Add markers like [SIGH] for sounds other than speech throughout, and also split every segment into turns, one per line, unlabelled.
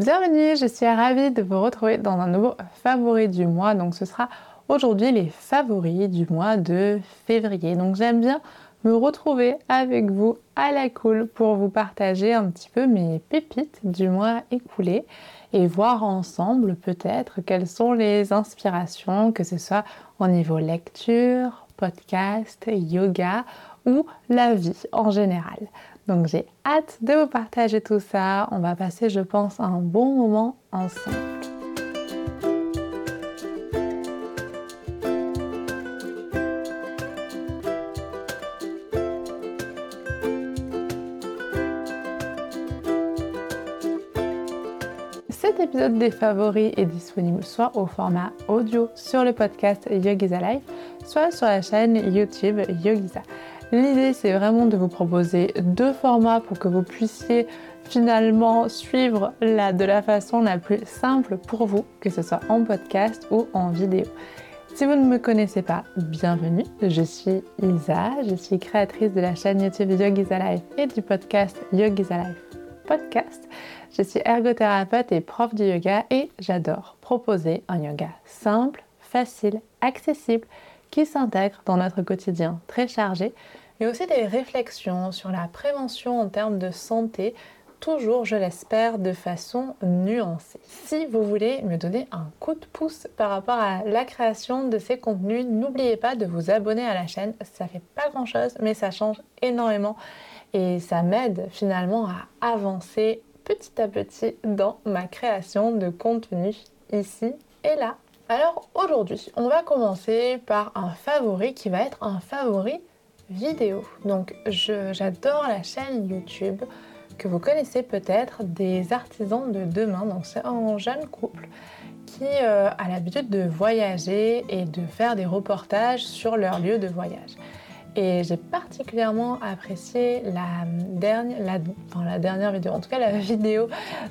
Bienvenue, je suis ravie de vous retrouver dans un nouveau favori du mois. Donc ce sera aujourd'hui les favoris du mois de février. Donc j'aime bien me retrouver avec vous à la cool pour vous partager un petit peu mes pépites du mois écoulé et voir ensemble peut-être quelles sont les inspirations, que ce soit au niveau lecture, podcast, yoga ou la vie en général. Donc j'ai hâte de vous partager tout ça. On va passer, je pense, un bon moment ensemble. Cet épisode des favoris est disponible soit au format audio sur le podcast Yogiza Life, soit sur la chaîne YouTube Yogiza. L'idée, c'est vraiment de vous proposer deux formats pour que vous puissiez finalement suivre de la façon la plus simple pour vous, que ce soit en podcast ou en vidéo. Si vous ne me connaissez pas, bienvenue. Je suis Isa, je suis créatrice de la chaîne YouTube Yoga Life et du podcast Yoga Life podcast. Je suis ergothérapeute et prof de yoga et j'adore proposer un yoga simple, facile, accessible qui s'intègre dans notre quotidien très chargé mais aussi des réflexions sur la prévention en termes de santé, toujours, je l'espère, de façon nuancée. Si vous voulez me donner un coup de pouce par rapport à la création de ces contenus, n'oubliez pas de vous abonner à la chaîne. Ça fait pas grand chose, mais ça change énormément et ça m'aide finalement à avancer petit à petit dans ma création de contenu ici et là. Alors aujourd'hui, on va commencer par un favori qui va être un favori vidéo. Donc j'adore la chaîne YouTube que vous connaissez peut-être des artisans de demain. Donc c'est un jeune couple qui euh, a l'habitude de voyager et de faire des reportages sur leur lieu de voyage. Et j'ai particulièrement apprécié la dernière, la, dernière vidéo, en tout cas la [LAUGHS] vidéo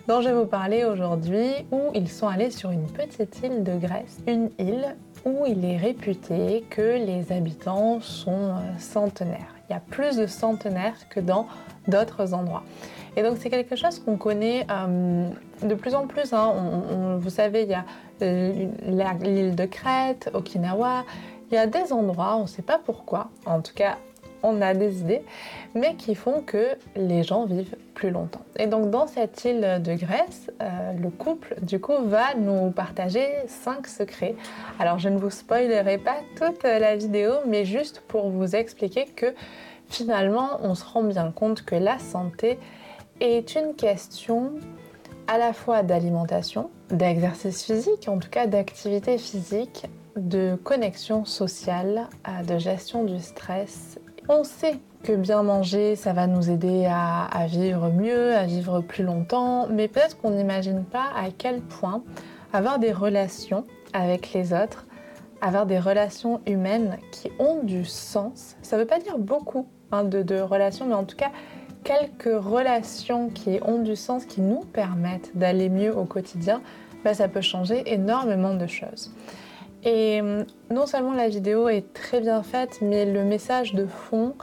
dont je vais vous parler aujourd'hui, où ils sont allés sur une petite île de Grèce, une île où il est réputé que les habitants sont euh, centenaires. Il y a plus de centenaires que dans d'autres endroits. Et donc c'est quelque chose qu'on connaît euh, de plus en plus. Hein. vous savez, il y a euh, l'île de Crète, Okinawa. Il y a des endroits, on ne sait pas pourquoi, en tout cas on a des idées, mais qui font que les gens vivent plus longtemps. Et donc dans cette île de Grèce, euh, le couple du coup va nous partager 5 secrets. Alors je ne vous spoilerai pas toute la vidéo, mais juste pour vous expliquer que finalement on se rend bien compte que la santé est une question à la fois d'alimentation, d'exercice physique, en tout cas d'activité physique, de connexion sociale, de gestion du stress on sait que bien manger, ça va nous aider à, vivre mieux, à vivre plus longtemps, mais peut-être qu'on n'imagine pas à quel point avoir des relations avec les autres, avoir des relations humaines qui ont du sens, ça ne veut pas dire beaucoup hein, de, relations, mais en tout cas quelques relations qui ont du sens, qui nous permettent d'aller mieux au quotidien, bah, ça peut changer énormément de choses. Et hum, non seulement la vidéo est très bien faite, mais le message de fond,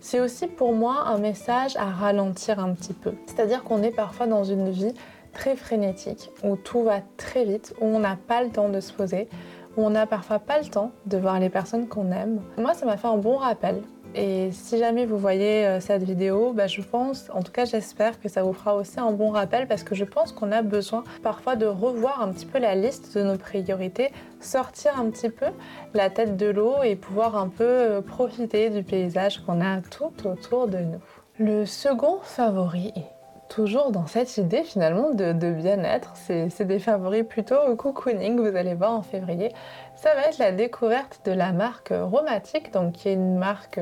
c'est aussi pour moi un message à ralentir un petit peu. C'est-à-dire qu'on est parfois dans une vie très frénétique, où tout va très vite, où on n'a pas le temps de se poser, où on n'a parfois pas le temps de voir les personnes qu'on aime. Moi, ça m'a fait un bon rappel et si jamais vous voyez euh, cette vidéo, bah, je pense, en tout cas j'espère que ça vous fera aussi un bon rappel parce que je pense qu'on a besoin parfois de revoir un petit peu la liste de nos priorités, sortir un petit peu la tête de l'eau et pouvoir un peu euh, profiter du paysage qu'on a tout autour de nous. Le second favori est toujours dans cette idée finalement de, bien-être. C'est des favoris plutôt cocooning, vous allez voir en février. Ça va être la découverte de la marque Romatique, donc qui est une marque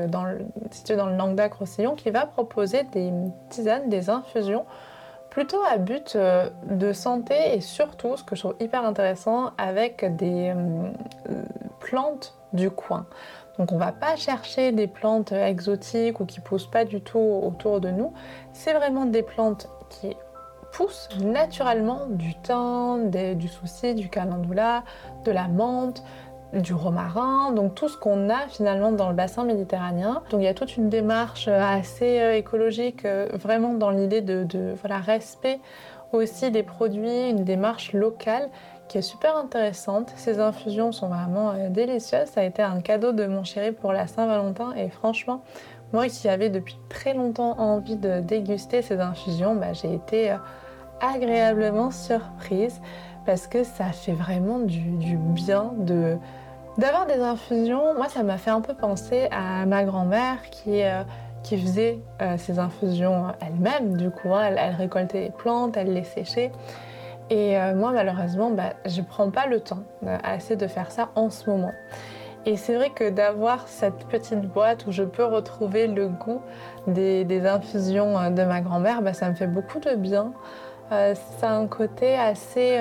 située dans le Languedoc-Roussillon, qui va proposer des tisanes, des infusions plutôt à but euh, de santé et surtout, ce que je trouve hyper intéressant, avec des euh, plantes du coin. Donc on va pas chercher des plantes exotiques ou qui poussent pas du tout autour de nous. C'est vraiment des plantes qui poussent naturellement du thym, du souci, du calendula, de la menthe, du romarin, donc tout ce qu'on a finalement dans le bassin méditerranéen. Donc il y a toute une démarche assez euh, écologique, euh, vraiment dans l'idée de, voilà, respect aussi des produits, une démarche locale qui est super intéressante. Ces infusions sont vraiment euh, délicieuses. Ça a été un cadeau de mon chéri pour la Saint-Valentin et franchement, moi qui avais depuis très longtemps envie de déguster ces infusions, bah, j'ai été euh, agréablement surprise parce que ça fait vraiment du, bien de d'avoir des infusions. Moi, ça m'a fait un peu penser à ma grand-mère qui euh, faisait ces infusions elle-même. Du coup, hein. elle récoltait les plantes, elle les séchait. Et euh, moi, malheureusement, bah, je ne prends pas le temps euh, assez de faire ça en ce moment. Et c'est vrai que d'avoir cette petite boîte où je peux retrouver le goût des, infusions euh, de ma grand-mère, bah, ça me fait beaucoup de bien. ça a un côté assez,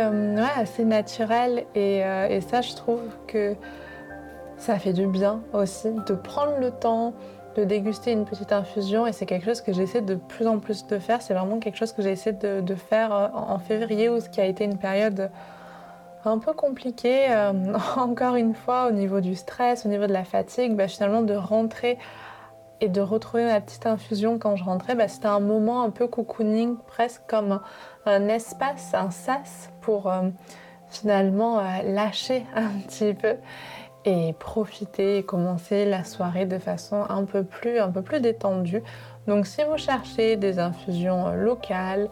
assez naturel et, ça, je trouve que ça fait du bien aussi de prendre le temps, de déguster une petite infusion et c'est quelque chose que j'essaie de plus en plus de faire. C'est vraiment quelque chose que j'ai essayé de, faire euh, en février où ce qui a été une période un peu compliquée, euh, [LAUGHS] encore une fois au niveau du stress, au niveau de la fatigue, bah, finalement de rentrer et de retrouver ma petite infusion quand je rentrais, bah, c'était un moment un peu cocooning, presque comme un espace, un sas pour euh, finalement lâcher un petit peu et profiter et commencer la soirée de façon un peu plus, un peu plus détendue. Donc si vous cherchez des infusions locales,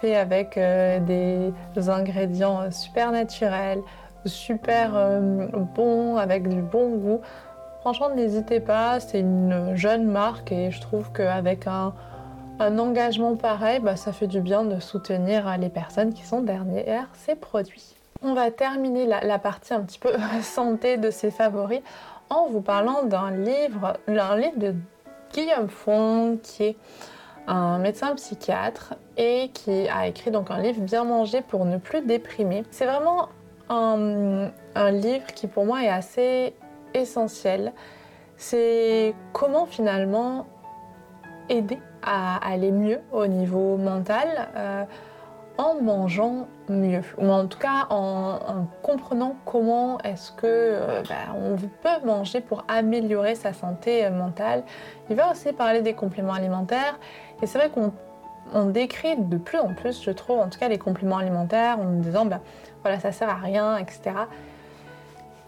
faites avec euh, des ingrédients super naturels, super euh, bons, avec du bon goût, franchement n'hésitez pas, c'est une jeune marque et je trouve qu'avec un, un engagement pareil, bah, ça fait du bien de soutenir les personnes qui sont derrière ces produits. On va terminer la, partie un petit peu [LAUGHS] santé de ses favoris en vous parlant d'un livre, un livre de Guillaume Fong qui est un médecin psychiatre et qui a écrit donc un livre Bien manger pour ne plus déprimer. C'est vraiment un, livre qui pour moi est assez essentiel. C'est comment finalement aider à aller mieux au niveau mental. Euh, en mangeant mieux, ou en tout cas en, comprenant comment est-ce que euh, bah, on peut manger pour améliorer sa santé euh, mentale. Il va aussi parler des compléments alimentaires, et c'est vrai qu'on décrit de plus en plus, je trouve, en tout cas les compléments alimentaires, en disant bah voilà ça sert à rien, etc.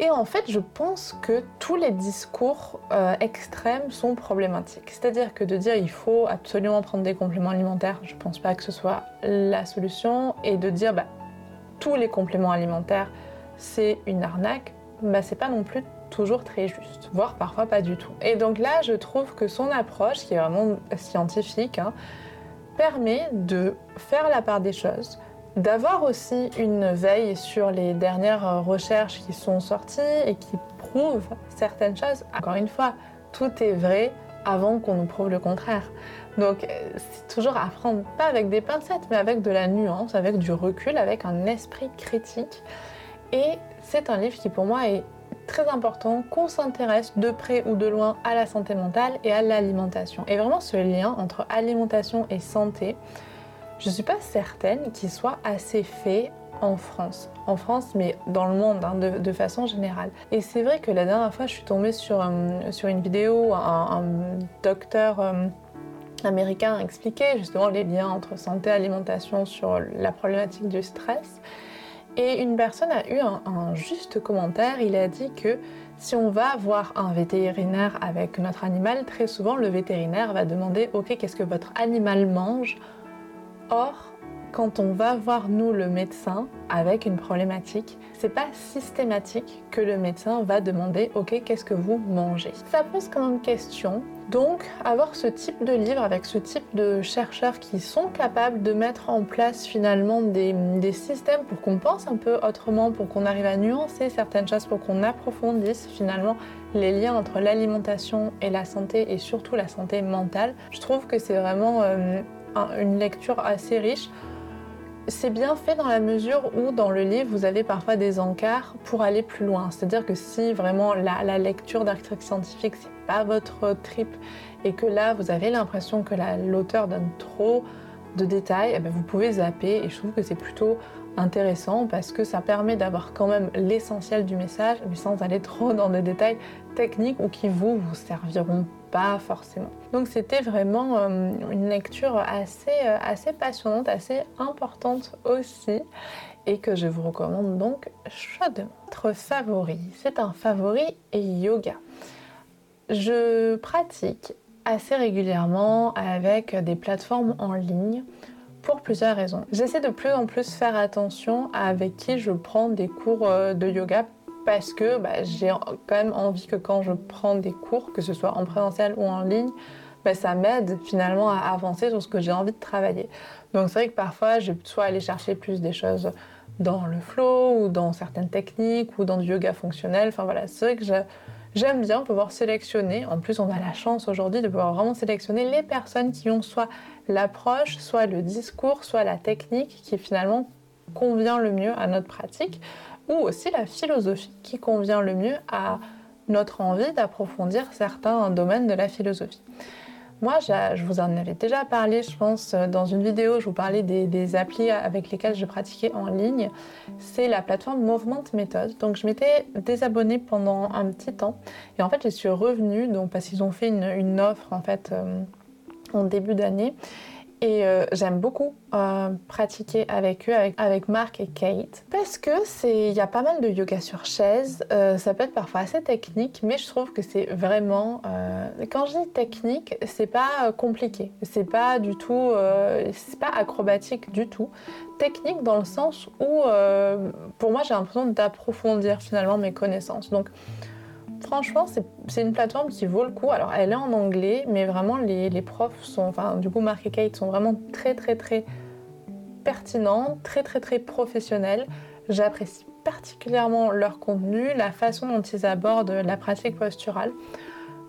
Et en fait, je pense que tous les discours euh, extrêmes sont problématiques. C'est-à-dire que de dire il faut absolument prendre des compléments alimentaires, je pense pas que ce soit la solution. Et de dire bah, tous les compléments alimentaires, c'est une arnaque, bah, c'est pas non plus toujours très juste, voire parfois pas du tout. Et donc là, je trouve que son approche, qui est vraiment scientifique, hein, permet de faire la part des choses, d'avoir aussi une veille sur les dernières recherches qui sont sorties et qui prouvent certaines choses. Encore une fois, tout est vrai avant qu'on nous prouve le contraire. Donc c'est toujours à prendre, pas avec des pincettes, mais avec de la nuance, avec du recul, avec un esprit critique. Et c'est un livre qui pour moi est très important qu'on s'intéresse de près ou de loin à la santé mentale et à l'alimentation. Et vraiment ce lien entre alimentation et santé, je ne suis pas certaine qu'il soit assez fait en France. En France, mais dans le monde, hein, de, façon générale. Et c'est vrai que la dernière fois, je suis tombée sur, euh, sur une vidéo, un, docteur euh, américain expliquait justement les liens entre santé et alimentation sur la problématique du stress. Et une personne a eu un, un, juste commentaire. Il a dit que si on va voir un vétérinaire avec notre animal, très souvent le vétérinaire va demander Ok, qu'est-ce que votre animal mange? Or, quand on va voir nous le médecin avec une problématique, c'est pas systématique que le médecin va demander OK, qu'est-ce que vous mangez? Ça pose quand même question. Donc, avoir ce type de livre avec ce type de chercheurs qui sont capables de mettre en place finalement des, systèmes pour qu'on pense un peu autrement, pour qu'on arrive à nuancer certaines choses, pour qu'on approfondisse finalement les liens entre l'alimentation et la santé et surtout la santé mentale. Je trouve que c'est vraiment euh, une lecture assez riche. C'est bien fait dans la mesure où dans le livre vous avez parfois des encarts pour aller plus loin. C'est-à-dire que si vraiment la, lecture d'articles scientifiques c'est pas votre trip et que là vous avez l'impression que l'auteur donne trop de détails, eh ben, vous pouvez zapper et je trouve que c'est plutôt intéressant parce que ça permet d'avoir quand même l'essentiel du message, mais sans aller trop dans des détails techniques ou qui vous vous serviront pas forcément. Donc c'était vraiment euh, une lecture assez, euh, assez passionnante, assez importante aussi et que je vous recommande donc chaudement. Votre favori, c'est un favori yoga. Je pratique assez régulièrement avec des plateformes en ligne pour plusieurs raisons. J'essaie de plus en plus faire attention à avec qui je prends des cours euh, de yoga parce que bah, j'ai quand même envie que quand je prends des cours, que ce soit en présentiel ou en ligne, bah, ça m'aide finalement à avancer sur ce que j'ai envie de travailler. Donc c'est vrai que parfois je vais soit aller chercher plus des choses dans le flow ou dans certaines techniques ou dans du yoga fonctionnel. Enfin voilà, c'est vrai que j'aime bien pouvoir sélectionner. En plus, on a la chance aujourd'hui de pouvoir vraiment sélectionner les personnes qui ont soit l'approche, soit le discours, soit la technique qui finalement convient le mieux à notre pratique ou aussi la philosophie qui convient le mieux à notre envie d'approfondir certains domaines de la philosophie. Moi, je vous en avais déjà parlé, je pense, dans une vidéo, je vous parlais des, applis avec lesquelles je pratiquais en ligne. C'est la plateforme Movement Method. Donc, je m'étais désabonnée pendant un petit temps. Et en fait, je suis revenue donc, parce qu'ils ont fait une, offre, en fait, euh, en début d'année. Et euh, j'aime beaucoup euh, pratiquer avec eux, avec, Marc et Kate, parce que c'est, il y a pas mal de yoga sur chaise. Euh, ça peut être parfois assez technique, mais je trouve que c'est vraiment. quand je dis technique, c'est pas compliqué, c'est pas du tout, c'est pas acrobatique du tout. Technique dans le sens où, pour moi, j'ai l'impression d'approfondir finalement mes connaissances. Donc franchement, c'est une plateforme qui vaut le coup. Alors, elle est en anglais, mais vraiment, les, profs sont, enfin, du coup, Marc et Kate sont vraiment très, très, très pertinents, très, très, très professionnels. J'apprécie particulièrement leur contenu, la façon dont ils abordent la pratique posturale.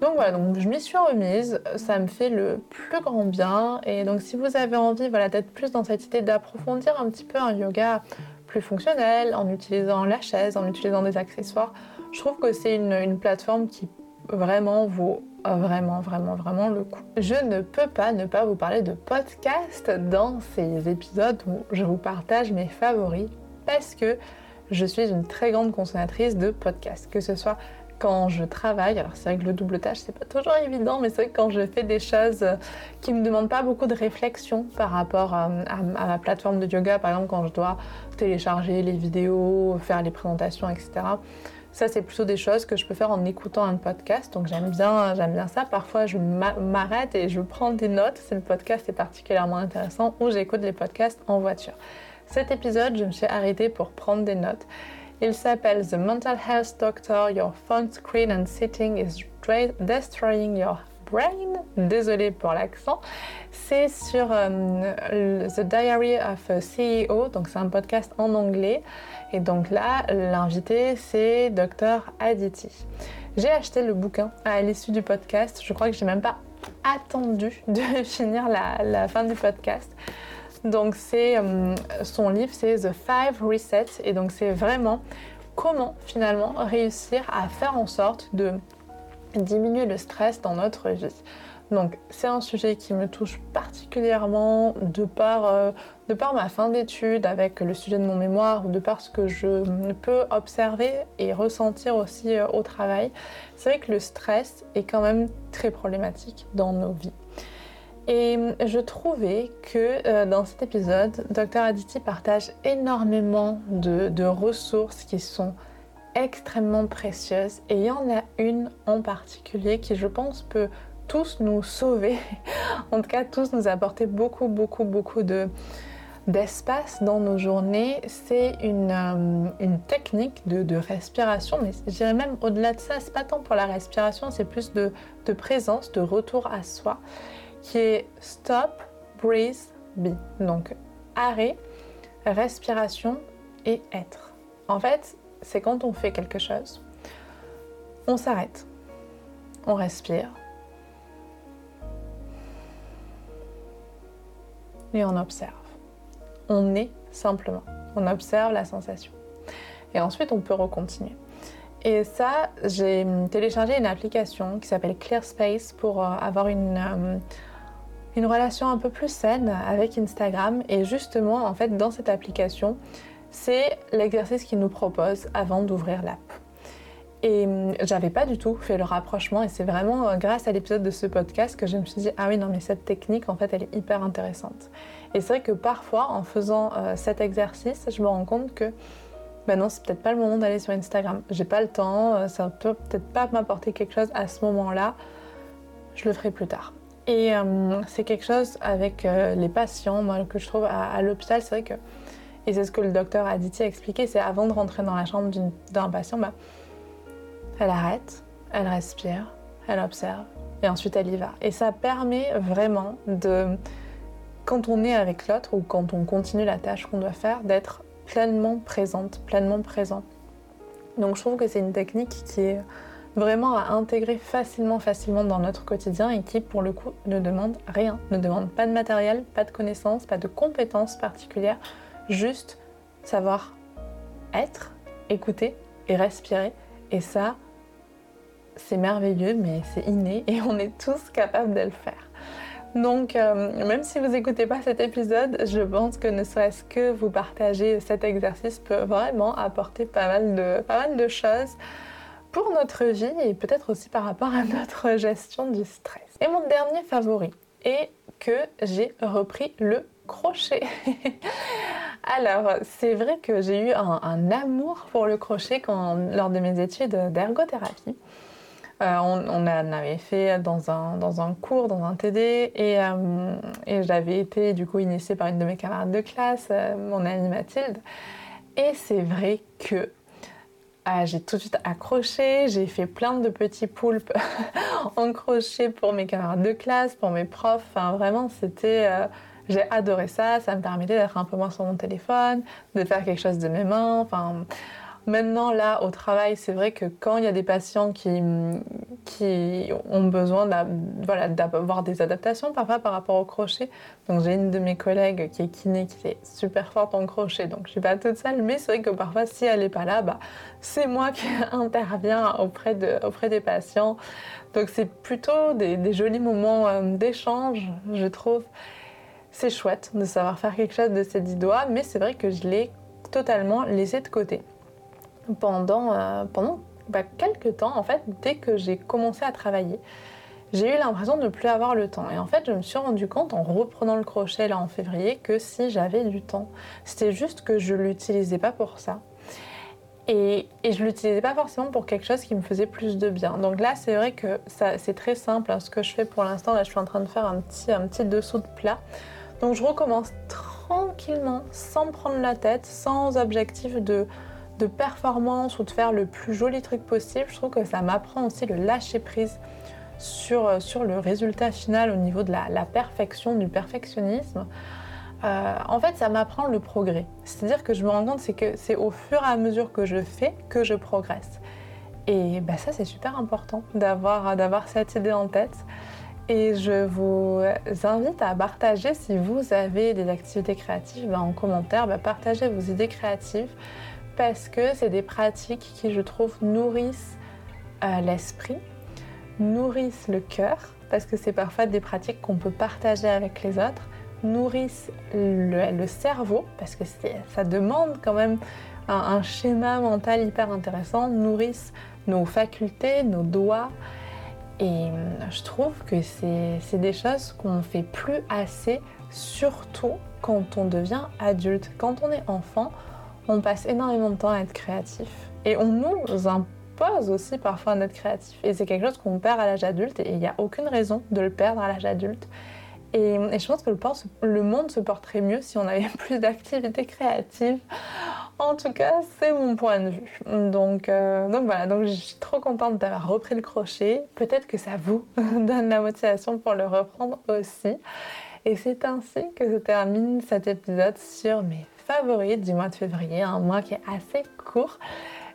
Donc voilà, je m'y suis remise, ça me fait le plus grand bien. Et donc si vous avez envie voilà, d'être plus dans cette idée d'approfondir un petit peu un yoga plus fonctionnel, en utilisant la chaise, en utilisant des accessoires, je trouve que c'est une, plateforme qui vraiment vaut vraiment, vraiment, vraiment le coup. Je ne peux pas ne pas vous parler de podcast dans ces épisodes où je vous partage mes favoris parce que je suis une très grande consommatrice de podcasts, que ce soit quand je travaille, alors c'est vrai que le double tâche c'est pas toujours évident, mais c'est vrai que quand je fais des choses qui me demandent pas beaucoup de réflexion par rapport à, à ma plateforme de yoga, par exemple quand je dois télécharger les vidéos, faire les présentations, etc. Ça, c'est plutôt des choses que je peux faire en écoutant un podcast. Donc, j'aime bien, j'aime bien ça. Parfois, je m'arrête et je prends des notes si le podcast est particulièrement intéressant ou j'écoute les podcasts en voiture. Cet épisode, je me suis arrêtée pour prendre des notes. Il s'appelle The Mental Health Doctor, Your Phone Screen and Sitting is Destroying Your Brain. Désolée pour l'accent. C'est sur euh, The Diary of a CEO, donc c'est un podcast en anglais. Et donc là, l'invité, c'est Dr Aditi. J'ai acheté le bouquin à l'issue du podcast. Je crois que j'ai même pas attendu de [LAUGHS] finir la, fin du podcast. Donc c'est euh, son livre, c'est The Five Resets. Et donc c'est vraiment comment finalement réussir à faire en sorte de diminuer le stress dans notre vie. Donc c'est un sujet qui me touche particulièrement de par, euh, de par ma fin d'études avec le sujet de mon mémoire ou de par ce que je peux observer et ressentir aussi euh, au travail. C'est vrai que le stress est quand même très problématique dans nos vies. Et je trouvais que euh, dans cet épisode, Dr Aditi partage énormément de, de ressources qui sont extrêmement précieuses et il y en a une en particulier qui je pense peut tous nous sauver, [LAUGHS] en tout cas tous nous apporter beaucoup, beaucoup, beaucoup de d'espace dans nos journées, c'est une, euh, technique de, respiration, mais je même au-delà de ça, c'est pas tant pour la respiration, c'est plus de, de, présence, de retour à soi, qui est stop, breathe, be. Donc arrêt, respiration et être. En fait, c'est quand on fait quelque chose, on s'arrête, on respire, et on observe. On est simplement. On observe la sensation. Et ensuite, on peut recontinuer. Et ça, j'ai téléchargé une application qui s'appelle ClearSpace pour euh, avoir une, euh, une relation un peu plus saine avec Instagram. Et justement, en fait, dans cette application, c'est l'exercice qu'il nous propose avant d'ouvrir l'app. Et hum, j'avais pas du tout fait le rapprochement et c'est vraiment euh, grâce à l'épisode de ce podcast que je me suis dit ah oui non mais cette technique en fait elle est hyper intéressante. Et c'est vrai que parfois en faisant euh, cet exercice je me rends compte que ben non c'est peut-être pas le moment d'aller sur Instagram. J'ai pas le temps, euh, ça peut peut-être pas m'apporter quelque chose à ce moment-là. Je le ferai plus tard. Et hum, c'est quelque chose avec les patients que je trouve à, l'hôpital c'est vrai que et c'est ce que le docteur Aditi a expliqué c'est avant de rentrer dans la chambre d'un patient bah, elle arrête, elle respire, elle observe et ensuite elle y va. Et ça permet vraiment de, quand on est avec l'autre ou quand on continue la tâche qu'on doit faire, d'être pleinement présente, pleinement présent. Donc je trouve que c'est une technique qui est vraiment à intégrer facilement, facilement dans notre quotidien et qui, pour le coup, ne demande rien, ne demande pas de matériel, pas de connaissances, pas de compétences particulières, juste savoir être, écouter et respirer. Et ça, c'est merveilleux, mais c'est inné et on est tous capables de le faire. Donc, euh, même si vous n'écoutez pas cet épisode, je pense que ne serait-ce que vous partager cet exercice peut vraiment apporter pas de, pas mal de choses pour notre vie et peut-être aussi par rapport à notre gestion du stress. Et mon dernier favori est que j'ai repris le crochet. [LAUGHS] Alors, c'est vrai que j'ai eu un, amour pour le crochet quand, lors de mes études d'ergothérapie. Euh, on, en avait fait dans un, dans un cours, dans un TD, et, euh, et j'avais été du coup initiée par une de mes camarades de classe, euh, mon amie Mathilde. Et c'est vrai que j'ai tout de suite accroché, j'ai fait plein de petits poulpes [LAUGHS] en crochet pour mes camarades de classe, pour mes profs. Enfin, vraiment, c'était. J'ai adoré ça, ça me permettait d'être un peu moins sur mon téléphone, de faire quelque chose de mes mains. Enfin, Maintenant, là, au travail, c'est vrai que quand il y a des patients qui, qui ont besoin d'avoir des adaptations, parfois par rapport au crochet, donc j'ai une de mes collègues qui est kiné, qui est super forte en crochet, donc je suis pas toute seule, mais c'est vrai que parfois, si elle n'est pas là, bah, c'est moi qui [LAUGHS] interviens auprès, de, auprès des patients. Donc c'est plutôt des, jolis moments euh, d'échange, je trouve. C'est chouette de savoir faire quelque chose de ces dix doigts, mais c'est vrai que je l'ai totalement laissé de côté pendant, euh, pendant bah, quelques temps, en fait, dès que j'ai commencé à travailler, j'ai eu l'impression de ne plus avoir le temps. Et en fait, je me suis rendu compte en reprenant le crochet là en février que si j'avais du temps, c'était juste que je l'utilisais pas pour ça. Et, et je l'utilisais pas forcément pour quelque chose qui me faisait plus de bien. Donc là, c'est vrai que c'est très simple. Hein, ce que je fais pour l'instant, là, je suis en train de faire un petit, un petit dessous de plat. Donc je recommence tranquillement, sans prendre la tête, sans objectif de de performance ou de faire le plus joli truc possible, je trouve que ça m'apprend aussi le lâcher prise sur, sur le résultat final au niveau de la, perfection, du perfectionnisme. Euh, en fait, ça m'apprend le progrès. C'est-à-dire que je me rends compte c'est que c'est au fur et à mesure que je fais que je progresse. Et bah, ça, c'est super important d'avoir, d'avoir cette idée en tête. Et je vous invite à partager si vous avez des activités créatives en commentaire, bah, partagez vos idées créatives parce que c'est des pratiques qui, je trouve, nourrissent euh, l'esprit, nourrissent le cœur, parce que c'est parfois des pratiques qu'on peut partager avec les autres, nourrissent le, cerveau, parce que ça demande quand même un, schéma mental hyper intéressant, nourrissent nos facultés, nos doigts. Et euh, je trouve que c'est des choses qu'on ne fait plus assez, surtout quand on devient adulte. Quand on est enfant, on passe énormément de temps à être créatif. Et on nous impose aussi parfois d'être créatif. Et c'est quelque chose qu'on perd à l'âge adulte et il n'y a aucune raison de le perdre à l'âge adulte. Et, je pense que le, monde se porterait mieux si on avait [LAUGHS] plus d'activités créatives. En tout cas, c'est mon point de vue. Donc, euh, donc voilà, donc je suis trop contente d'avoir repris le crochet. Peut-être que ça vous [LAUGHS] donne la motivation pour le reprendre aussi. Et c'est ainsi que se termine cet épisode sur mes favorite du mois de février, un mois qui est assez court.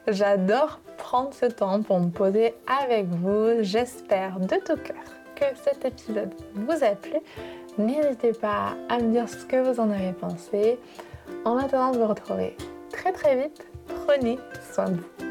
J'adore prendre ce temps pour me poser avec vous. J'espère de tout cœur que cet épisode vous a plu. N'hésitez pas à me dire ce que vous en avez pensé. En attendant de vous retrouver très très vite, prenez soin de vous.